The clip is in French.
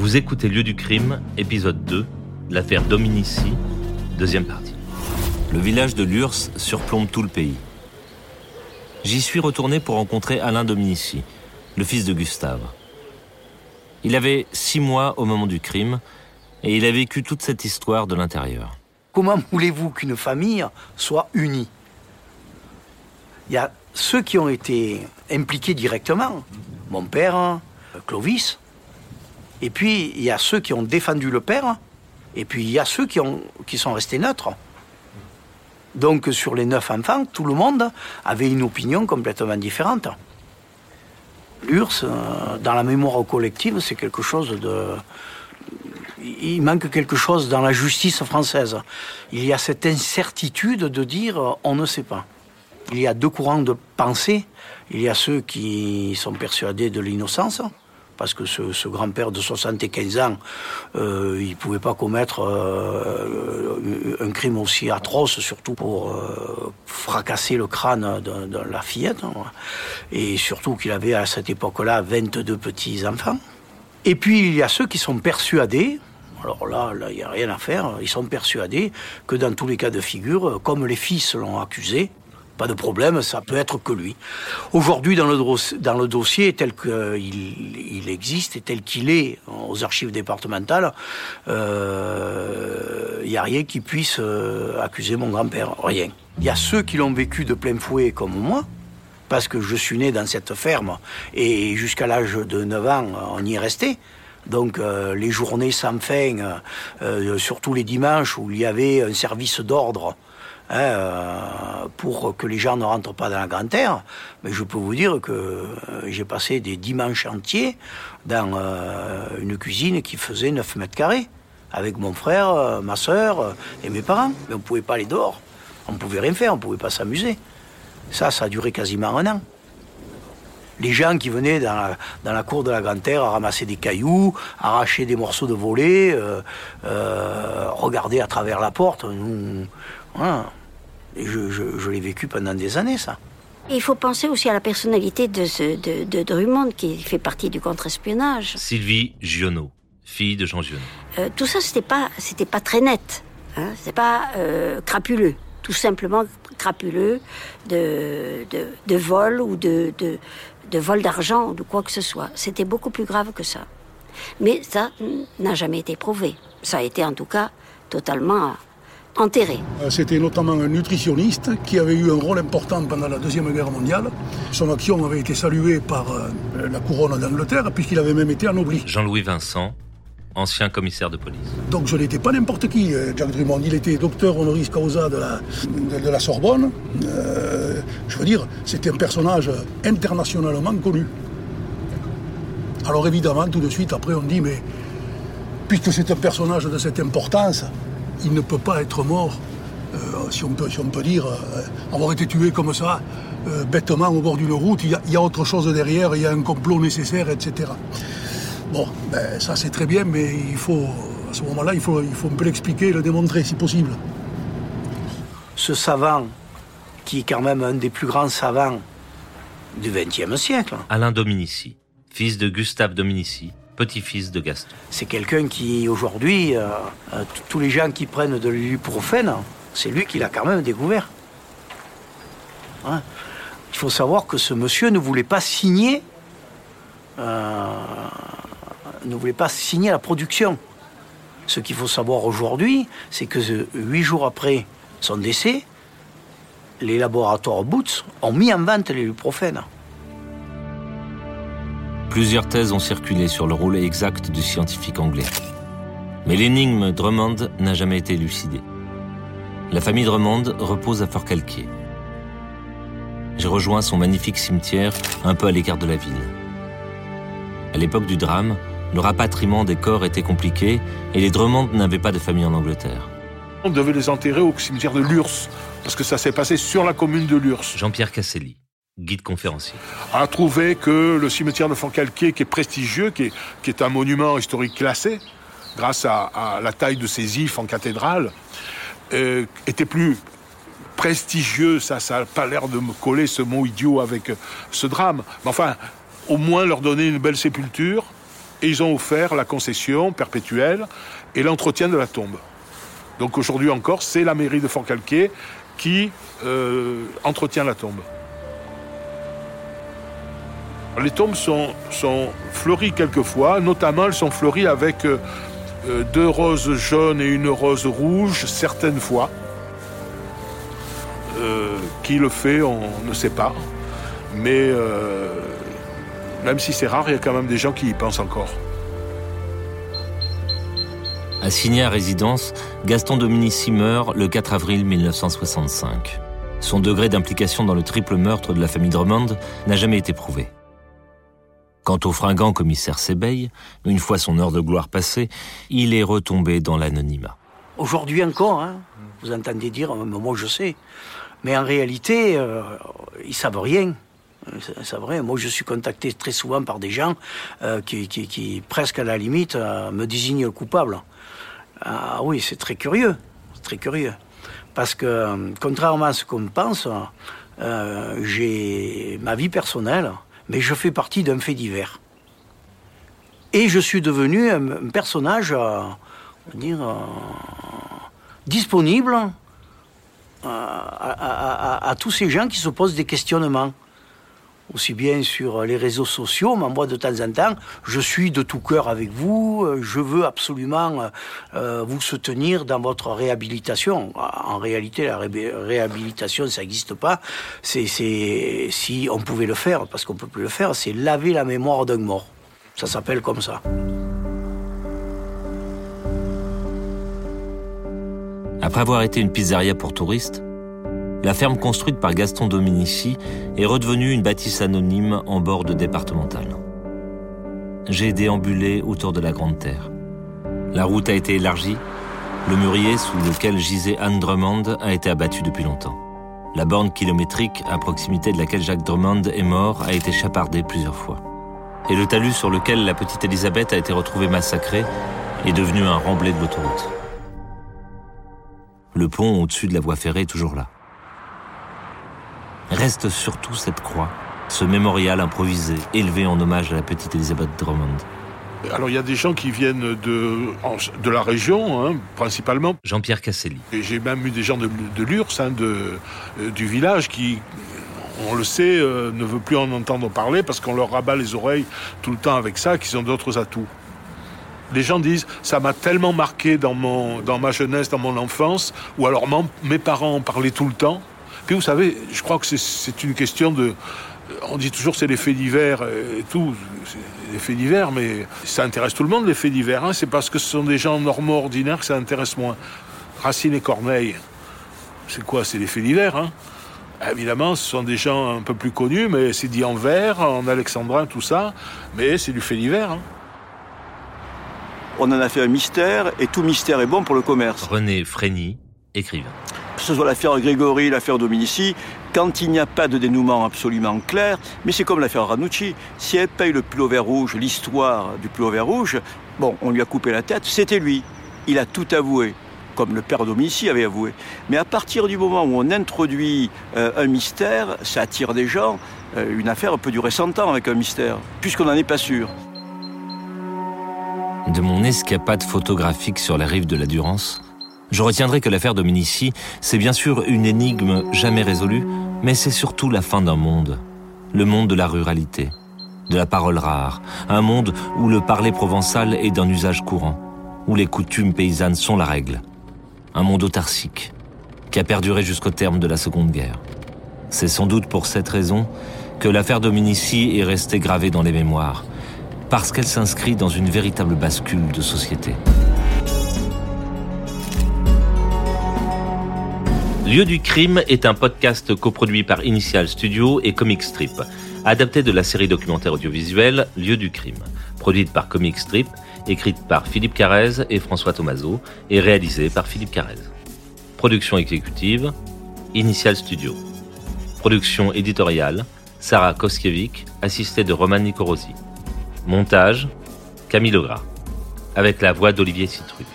Vous écoutez Lieu du crime, épisode 2, l'affaire Dominici, deuxième partie. Le village de Lurs surplombe tout le pays. J'y suis retourné pour rencontrer Alain Dominici, le fils de Gustave. Il avait six mois au moment du crime et il a vécu toute cette histoire de l'intérieur. Comment voulez-vous qu'une famille soit unie? Il y a ceux qui ont été impliqués directement, mon père, Clovis, et puis il y a ceux qui ont défendu le père, et puis il y a ceux qui, ont, qui sont restés neutres. Donc sur les neuf enfants, tout le monde avait une opinion complètement différente. L'URSS, euh, dans la mémoire collective, c'est quelque chose de... Il manque quelque chose dans la justice française. Il y a cette incertitude de dire euh, on ne sait pas. Il y a deux courants de pensée. Il y a ceux qui sont persuadés de l'innocence, parce que ce, grand-père de 75 ans, euh, il ne pouvait pas commettre euh, un crime aussi atroce, surtout pour euh, fracasser le crâne de, la fillette. Hein. Et surtout qu'il avait à cette époque-là 22 petits-enfants. Et puis il y a ceux qui sont persuadés, alors là, il n'y a rien à faire. Ils sont persuadés que dans tous les cas de figure, comme les fils l'ont accusé, pas de problème, ça peut être que lui. Aujourd'hui, dans le, dans le dossier tel qu'il il existe et tel qu'il est aux archives départementales, il euh, n'y a rien qui puisse euh, accuser mon grand-père. Rien. Il y a ceux qui l'ont vécu de plein fouet comme moi, parce que je suis né dans cette ferme et jusqu'à l'âge de 9 ans, on y est resté. Donc euh, les journées sans fin, surtout les dimanches où il y avait un service d'ordre Hein, euh, pour que les gens ne rentrent pas dans la grande terre. Mais je peux vous dire que euh, j'ai passé des dimanches entiers dans euh, une cuisine qui faisait 9 mètres carrés, avec mon frère, ma soeur et mes parents. Mais on ne pouvait pas aller dehors. On ne pouvait rien faire, on ne pouvait pas s'amuser. Ça, ça a duré quasiment un an les gens qui venaient dans la, cour de la Grande Terre à ramasser des cailloux, arracher des morceaux de volets, regarder à travers la porte. Voilà. Et je, l'ai vécu pendant des années, ça. il faut penser aussi à la personnalité de, ce, de, Drummond, qui fait partie du contre-espionnage. Sylvie Giono, fille de Jean Giono. Euh, tout ça, c'était pas, c'était pas très net. Hein. C'était pas euh, crapuleux. Tout simplement crapuleux de, de, vol ou de, de vol d'argent ou de quoi que ce soit. C'était beaucoup plus grave que ça. Mais ça n'a jamais été prouvé. Ça a été en tout cas totalement enterré. Euh, c'était notamment un nutritionniste qui avait eu un rôle important pendant la Deuxième Guerre mondiale. Son action avait été saluée par euh, la couronne d'Angleterre puisqu'il avait même été anobli. Jean-Louis Vincent, ancien commissaire de police. Donc ce n'était pas n'importe qui, euh, Jacques Drummond. Il était docteur honoris causa de la, Sorbonne. je veux dire, c'était un personnage internationalement connu. Alors évidemment, tout de suite, après, on dit, mais puisque c'est un personnage de cette importance, il ne peut pas être mort, euh, si, on peut, dire, euh, avoir été tué comme ça, euh, bêtement au bord d'une route. Il y, a, autre chose derrière, il y a un complot nécessaire, etc. Bon, ben, ça c'est très bien, mais il faut, à ce moment-là, il faut, il faut un peu l'expliquer, le démontrer si possible. Ce savant, qui est quand même un des plus grands savants du XXe siècle. Alain Dominici, fils de Gustave Dominici, petit-fils de Gaston. C'est quelqu'un qui, aujourd'hui, euh, euh, tous les gens qui prennent de l'ibuprofène, c'est lui qui l'a quand même découvert. Hein. Il faut savoir que ce monsieur ne voulait pas signer, euh, ne voulait pas signer la production. Ce qu'il faut savoir aujourd'hui, c'est que huit jours après son décès, les laboratoires Boots ont mis en vente l'ibuprofène. Plusieurs thèses ont circulé sur le rôle exact du scientifique anglais. Mais l'énigme Drummond n'a jamais été élucidée. La famille Drummond repose à Fort Calquier. J'ai rejoint son magnifique cimetière un peu à l'écart de la ville. À l'époque du drame, le rapatriement des corps était compliqué et les Drummond n'avaient pas de famille en Angleterre. On devait les enterrer au cimetière de Lurs, parce que ça s'est passé sur la commune de Lurs. Jean-Pierre Casselli guide conférencier. A trouvé que le cimetière de Fontcalquier, qui est prestigieux, qui est, un monument historique classé, grâce à, la taille de ses ifs en cathédrale, euh, était plus prestigieux. Ça, ça n'a pas l'air de me coller ce mot idiot avec ce drame. Mais enfin, au moins leur donner une belle sépulture et ils ont offert la concession perpétuelle et l'entretien de la tombe. Donc aujourd'hui encore, c'est la mairie de Fort-Calquier qui euh, entretient la tombe. Les tombes sont, sont fleuries quelquefois, notamment elles sont fleuries avec euh, euh, deux roses jaunes et une rose rouge certaines fois. qui le fait, on ne sait pas. Mais même si c'est rare, il y a quand même des gens qui y pensent encore. Assigné à résidence, Gaston Dominici meurt le 4 avril 1965. Son degré d'implication dans le triple meurtre de la famille Drummond n'a jamais été prouvé. Quant au fringant commissaire Sebeil, une fois son heure de gloire passée, il est retombé dans l'anonymat. Aujourd'hui encore, hein, vous entendez dire, moi je sais, mais en réalité, euh, ils savent rien. C'est vrai, moi je suis contacté très souvent par des gens euh, qui, presque à la limite, euh, me désignent le coupable. Ah oui, c'est très curieux, très curieux. Parce que, euh, contrairement à ce qu'on pense, euh, j'ai ma vie personnelle, mais je fais partie d'un fait divers. Et je suis devenu un, personnage, euh, dire, disponible à, tous ces gens qui se posent des questionnements aussi bien sur les réseaux sociaux, mais moi de temps en temps, je suis de tout cœur avec vous, je veux absolument euh, vous soutenir dans votre réhabilitation. En réalité, la réhabilitation, ça n'existe pas. C'est si on pouvait le faire, parce qu'on peut plus le faire, c'est laver la mémoire d'un mort. Ça s'appelle comme ça. Après avoir été une pizzeria pour touristes, la ferme construite par Gaston Dominici est redevenue une bâtisse anonyme en bord de départemental. J'ai déambulé autour de la Grande Terre. La route a été élargie, le mûrier sous lequel gisait Anne Drummond a été abattu depuis longtemps. La borne kilométrique à proximité de laquelle Jacques Drummond est mort a été chapardée plusieurs fois. Et le talus sur lequel la petite Elisabeth a été retrouvée massacrée est devenu un remblai de l'autoroute. Le pont au-dessus de la voie ferrée est toujours là reste surtout cette croix, ce mémorial improvisé, élevé en hommage à la petite Elisabeth Drummond. Alors il y a des gens qui viennent de, de la région, hein, principalement. Jean-Pierre Casselli. Et j'ai même eu des gens de, de l'URSS, hein, de, euh, du village, qui, on le sait, euh, ne veut plus en entendre parler parce qu'on leur rabat les oreilles tout le temps avec ça, qu'ils ont d'autres atouts. Les gens disent, ça m'a tellement marqué dans, mon, dans ma jeunesse, dans mon enfance, ou alors mes parents en parlaient tout le temps, puis vous savez, je crois que c'est une question de... On dit toujours c'est les faits divers et tout, les faits divers, mais ça intéresse tout le monde les faits divers. Hein. C'est parce que ce sont des gens normaux ordinaires que ça intéresse moins. Racine et Corneille, c'est quoi? C'est les faits divers. Hein. Évidemment, ce sont des gens un peu plus connus, mais c'est dit en vers, en alexandrin, tout ça, mais c'est du fait divers. Hein. On en a fait un mystère, et tout mystère est bon pour le commerce. René Frény, écrivain que ce soit l'affaire Grégory, l'affaire Dominici, quand il n'y a pas de dénouement absolument clair, mais c'est comme l'affaire Ranucci, si elle paye le plus vert rouge, l'histoire du plus vert rouge, bon, on lui a coupé la tête, c'était lui. Il a tout avoué comme le père Dominici avait avoué. Mais à partir du moment où on introduit euh, un mystère, ça attire des gens. Euh, une affaire peut durer 100 ans avec un mystère, puisqu'on n'en est pas sûr. De mon escapade photographique sur la rive de la Durance, je retiendrai que l'affaire Dominici, c'est bien sûr une énigme jamais résolue, mais c'est surtout la fin d'un monde. Le monde de la ruralité, de la parole rare, un monde où le parler provençal est d'un usage courant, où les coutumes paysannes sont la règle. Un monde autarcique, qui a perduré jusqu'au terme de la Seconde Guerre. C'est sans doute pour cette raison que l'affaire Dominici est restée gravée dans les mémoires, parce qu'elle s'inscrit dans une véritable bascule de société. Lieu du crime est un podcast coproduit par Initial Studio et Comic Strip, adapté de la série documentaire audiovisuelle Lieu du crime, produite par Comic Strip, écrite par Philippe Carrez et François Tomaso et réalisée par Philippe Carrez. Production exécutive Initial Studio. Production éditoriale Sarah Koskiewicz, assistée de Roman Nicorosi. Montage Camille Legras, avec la voix d'Olivier Citruc.